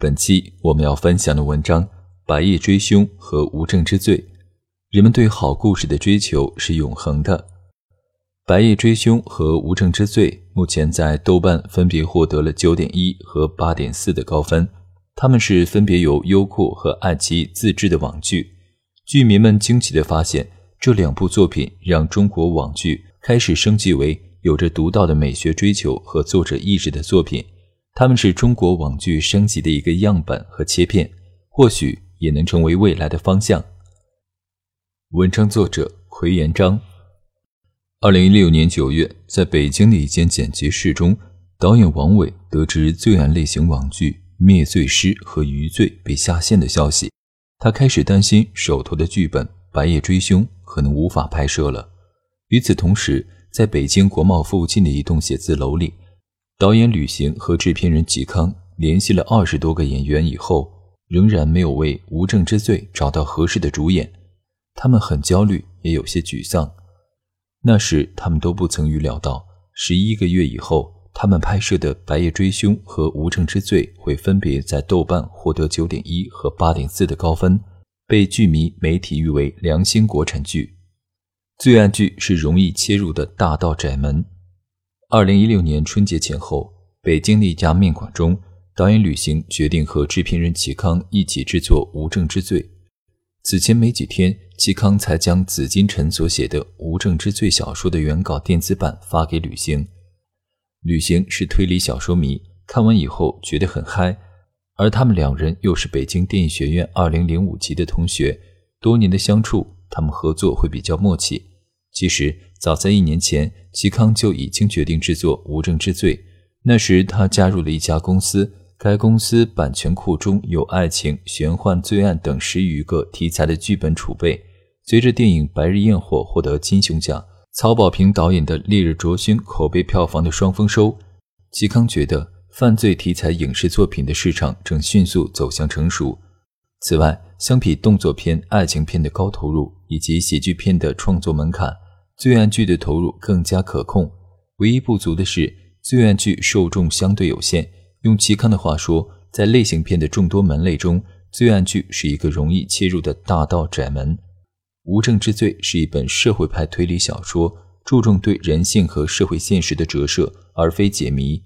本期我们要分享的文章《白夜追凶和无证之罪》。人们对好故事的追求是永恒的。《白夜追凶和无证之罪》目前在豆瓣分别获得了九点一和八点四的高分。它们是分别由优酷和爱奇艺自制的网剧。剧迷们惊奇地发现，这两部作品让中国网剧开始升级为有着独到的美学追求和作者意志的作品。他们是中国网剧升级的一个样本和切片，或许也能成为未来的方向。文章作者奎延章。二零一六年九月，在北京的一间剪辑室中，导演王伟得知罪案类型网剧《灭罪师》和《余罪》被下线的消息，他开始担心手头的剧本《白夜追凶》可能无法拍摄了。与此同时，在北京国贸附近的一栋写字楼里。导演吕行和制片人嵇康联系了二十多个演员以后，仍然没有为《无证之罪》找到合适的主演，他们很焦虑，也有些沮丧。那时，他们都不曾预料到，十一个月以后，他们拍摄的《白夜追凶》和《无证之罪》会分别在豆瓣获得九点一和八点四的高分，被剧迷媒体誉为良心国产剧。罪案剧是容易切入的大道窄门。二零一六年春节前后，北京的一家面馆中，导演吕行决定和制片人齐康一起制作《无证之罪》。此前没几天，齐康才将紫金陈所写的《无证之罪》小说的原稿电子版发给吕行。吕行是推理小说迷，看完以后觉得很嗨，而他们两人又是北京电影学院二零零五级的同学，多年的相处，他们合作会比较默契。其实早在一年前，嵇康就已经决定制作《无证之罪》。那时他加入了一家公司，该公司版权库中有爱情、玄幻、罪案等十余个题材的剧本储备。随着电影《白日焰火》获得金熊奖，曹保平导演的《烈日灼心》口碑票房的双丰收，嵇康觉得犯罪题材影视作品的市场正迅速走向成熟。此外，相比动作片、爱情片的高投入以及喜剧片的创作门槛，罪案剧的投入更加可控。唯一不足的是，罪案剧受众相对有限。用齐康的话说，在类型片的众多门类中，罪案剧是一个容易切入的大道窄门。《无证之罪》是一本社会派推理小说，注重对人性和社会现实的折射，而非解谜。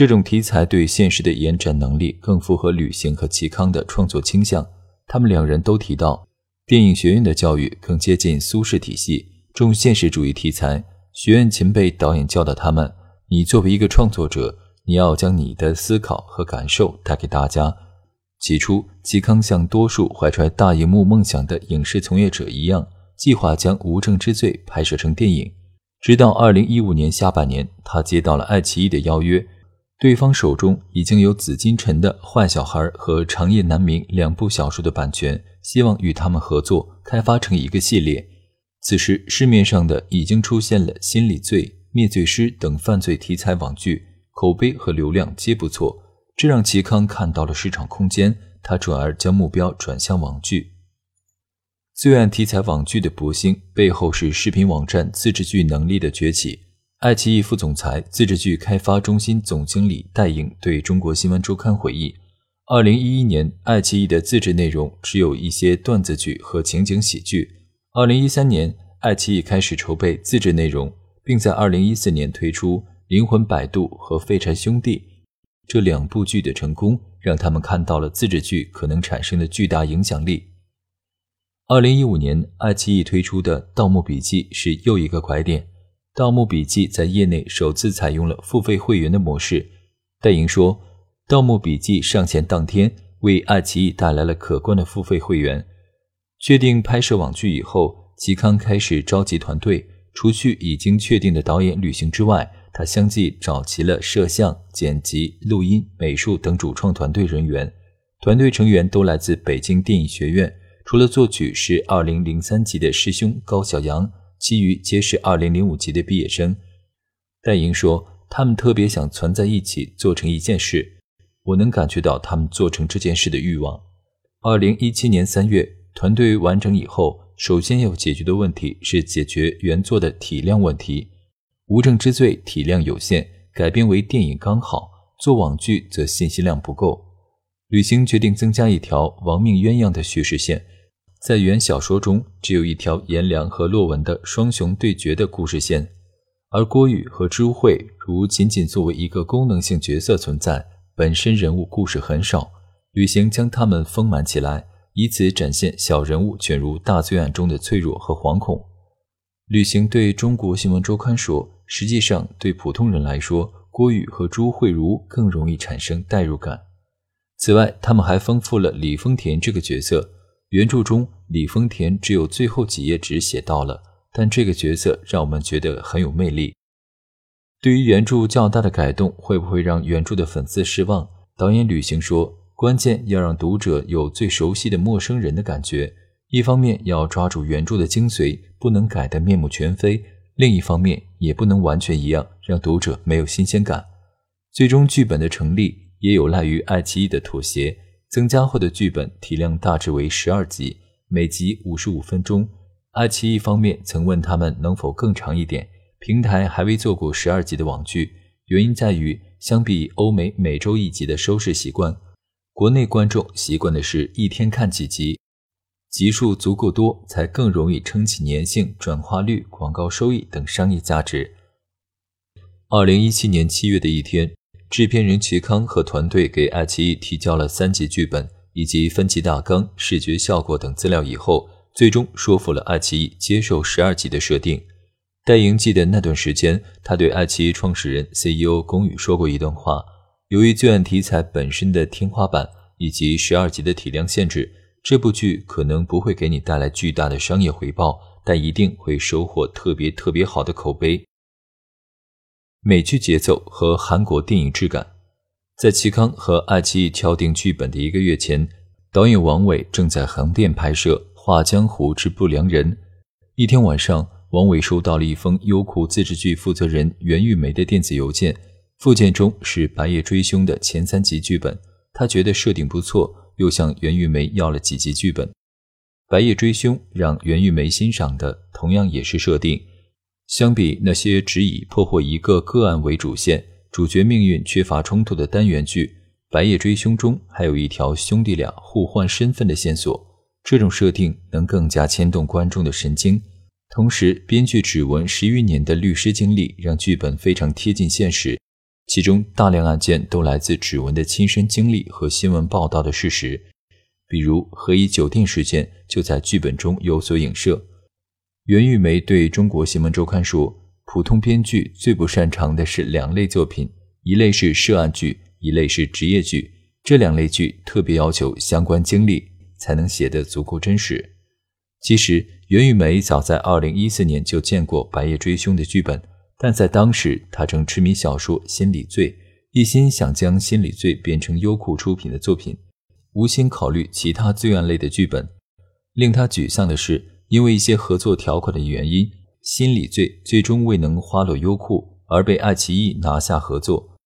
这种题材对现实的延展能力更符合吕行和齐康的创作倾向。他们两人都提到，电影学院的教育更接近苏式体系，重现实主义题材。学院前辈导演教导他们：你作为一个创作者，你要将你的思考和感受带给大家。起初，齐康像多数怀揣大荧幕梦想的影视从业者一样，计划将《无证之罪》拍摄成电影。直到2015年下半年，他接到了爱奇艺的邀约。对方手中已经有紫金陈的《坏小孩》和《长夜难明》两部小说的版权，希望与他们合作开发成一个系列。此时市面上的已经出现了《心理罪》《灭罪师》等犯罪题材网剧，口碑和流量皆不错，这让齐康看到了市场空间，他转而将目标转向网剧。罪案题材网剧的博兴背后是视频网站自制剧能力的崛起。爱奇艺副总裁、自制剧开发中心总经理戴颖对中国新闻周刊回忆：，二零一一年，爱奇艺的自制内容只有一些段子剧和情景喜剧；，二零一三年，爱奇艺开始筹备自制内容，并在二零一四年推出《灵魂摆渡》和《废柴兄弟》这两部剧的成功，让他们看到了自制剧可能产生的巨大影响力。二零一五年，爱奇艺推出的《盗墓笔记》是又一个拐点。《盗墓笔记》在业内首次采用了付费会员的模式。戴莹说，《盗墓笔记》上线当天，为爱奇艺带来了可观的付费会员。确定拍摄网剧以后，嵇康开始召集团队。除去已经确定的导演旅行之外，他相继找齐了摄像、剪辑、录音、美术等主创团队人员。团队成员都来自北京电影学院，除了作曲是2003级的师兄高晓阳，其余皆是2005级的毕业生。戴莹说：“他们特别想存在一起做成一件事，我能感觉到他们做成这件事的欲望。”二零一七年三月，团队完成以后，首先要解决的问题是解决原作的体量问题。《无证之罪》体量有限，改编为电影刚好，做网剧则信息量不够。吕行决定增加一条亡命鸳鸯的叙事线，在原小说中只有一条颜良和洛文的双雄对决的故事线，而郭宇和朱慧如仅仅作为一个功能性角色存在，本身人物故事很少。旅行将他们丰满起来，以此展现小人物卷入大罪案中的脆弱和惶恐。旅行对中国新闻周刊说：“实际上，对普通人来说，郭宇和朱慧如更容易产生代入感。此外，他们还丰富了李丰田这个角色。原著中，李丰田只有最后几页纸写到了，但这个角色让我们觉得很有魅力。对于原著较大的改动，会不会让原著的粉丝失望？导演吕行说。”关键要让读者有最熟悉的陌生人的感觉，一方面要抓住原著的精髓，不能改得面目全非；另一方面也不能完全一样，让读者没有新鲜感。最终剧本的成立也有赖于爱奇艺的妥协，增加后的剧本体量大致为十二集，每集五十五分钟。爱奇艺方面曾问他们能否更长一点，平台还未做过十二集的网剧，原因在于相比欧美每周一集的收视习惯。国内观众习惯的是一天看几集，集数足够多才更容易撑起粘性、转化率、广告收益等商业价值。二零一七年七月的一天，制片人齐康和团队给爱奇艺提交了三集剧本以及分集大纲、视觉效果等资料以后，最终说服了爱奇艺接受十二集的设定。戴莹记得那段时间，他对爱奇艺创始人 CEO 龚宇说过一段话。由于罪案题材本身的天花板以及十二集的体量限制，这部剧可能不会给你带来巨大的商业回报，但一定会收获特别特别好的口碑。美剧节奏和韩国电影质感，在齐康和爱奇艺敲定剧本的一个月前，导演王伟正在横店拍摄《画江湖之不良人》。一天晚上，王伟收到了一封优酷自制剧负责人袁玉梅的电子邮件。附件中是《白夜追凶》的前三集剧本，他觉得设定不错，又向袁玉梅要了几集剧本。《白夜追凶》让袁玉梅欣赏的同样也是设定。相比那些只以破获一个个案为主线、主角命运缺乏冲突的单元剧，《白夜追凶》中还有一条兄弟俩互换身份的线索，这种设定能更加牵动观众的神经。同时，编剧指纹十余年的律师经历，让剧本非常贴近现实。其中大量案件都来自指纹的亲身经历和新闻报道的事实，比如何以酒店事件就在剧本中有所影射。袁玉梅对中国新闻周刊说：“普通编剧最不擅长的是两类作品，一类是涉案剧，一类是职业剧。这两类剧特别要求相关经历，才能写得足够真实。”其实，袁玉梅早在2014年就见过《白夜追凶》的剧本。但在当时，她正痴迷小说《心理罪》，一心想将《心理罪》变成优酷出品的作品，无心考虑其他罪案类的剧本。令他沮丧的是，因为一些合作条款的原因，《心理罪》最终未能花落优酷，而被爱奇艺拿下合作。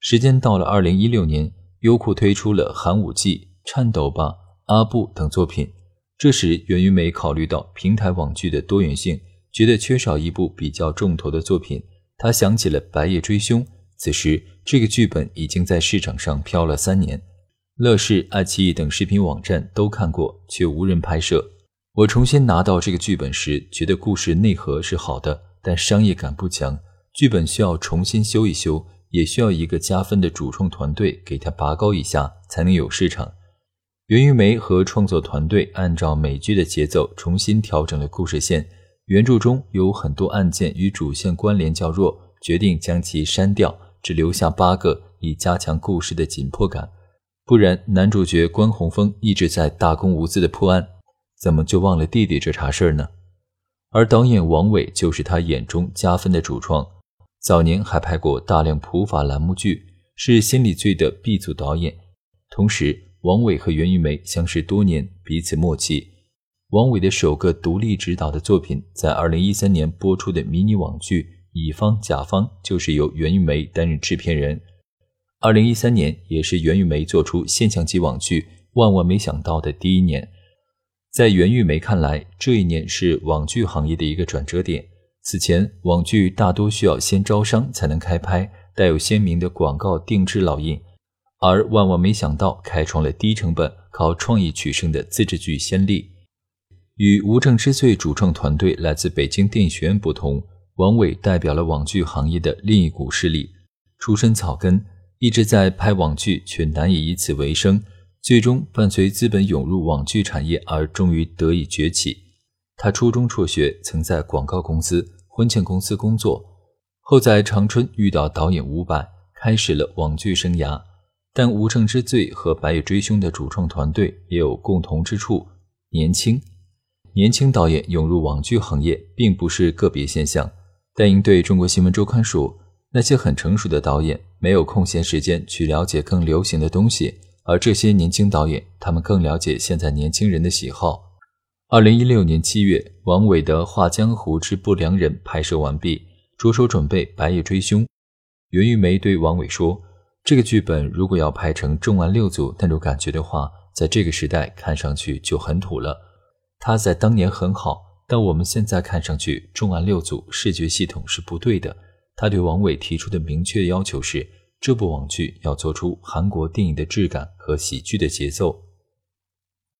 时间到了二零一六年，优酷推出了《寒武纪》《颤抖吧阿布》等作品。这时，袁云梅考虑到平台网剧的多元性。觉得缺少一部比较重头的作品，他想起了《白夜追凶》。此时，这个剧本已经在市场上飘了三年，乐视、爱奇艺等视频网站都看过，却无人拍摄。我重新拿到这个剧本时，觉得故事内核是好的，但商业感不强，剧本需要重新修一修，也需要一个加分的主创团队给他拔高一下，才能有市场。袁玉梅和创作团队按照美剧的节奏重新调整了故事线。原著中有很多案件与主线关联较弱，决定将其删掉，只留下八个，以加强故事的紧迫感。不然，男主角关宏峰一直在大公无私的破案，怎么就忘了弟弟这茬事儿呢？而导演王伟就是他眼中加分的主创，早年还拍过大量普法栏目剧，是《心理罪》的 B 组导演。同时，王伟和袁玉梅相识多年，彼此默契。王伟的首个独立执导的作品，在二零一三年播出的迷你网剧《乙方甲方》，就是由袁玉梅担任制片人。二零一三年也是袁玉梅做出现象级网剧《万万没想到》的第一年。在袁玉梅看来，这一年是网剧行业的一个转折点。此前，网剧大多需要先招商才能开拍，带有鲜明的广告定制烙印。而万万没想到，开创了低成本、靠创意取胜的自制剧先例。与《无证之罪》主创团队来自北京电影学院不同，王伟代表了网剧行业的另一股势力，出身草根，一直在拍网剧，却难以以此为生。最终伴随资本涌入网剧产业，而终于得以崛起。他初中辍学，曾在广告公司、婚庆公司工作，后在长春遇到导演伍佰，开始了网剧生涯。但《无证之罪》和《白夜追凶》的主创团队也有共同之处：年轻。年轻导演涌入网剧行业并不是个别现象。但应对中国新闻周刊说：“那些很成熟的导演没有空闲时间去了解更流行的东西，而这些年轻导演，他们更了解现在年轻人的喜好。”二零一六年七月，王伟的《画江湖之不良人》拍摄完毕，着手准备《白夜追凶》。袁玉梅对王伟说。这个剧本如果要拍成重案六组那种感觉的话，在这个时代看上去就很土了。它在当年很好，但我们现在看上去重案六组视觉系统是不对的。他对王伟提出的明确要求是，这部网剧要做出韩国电影的质感和喜剧的节奏。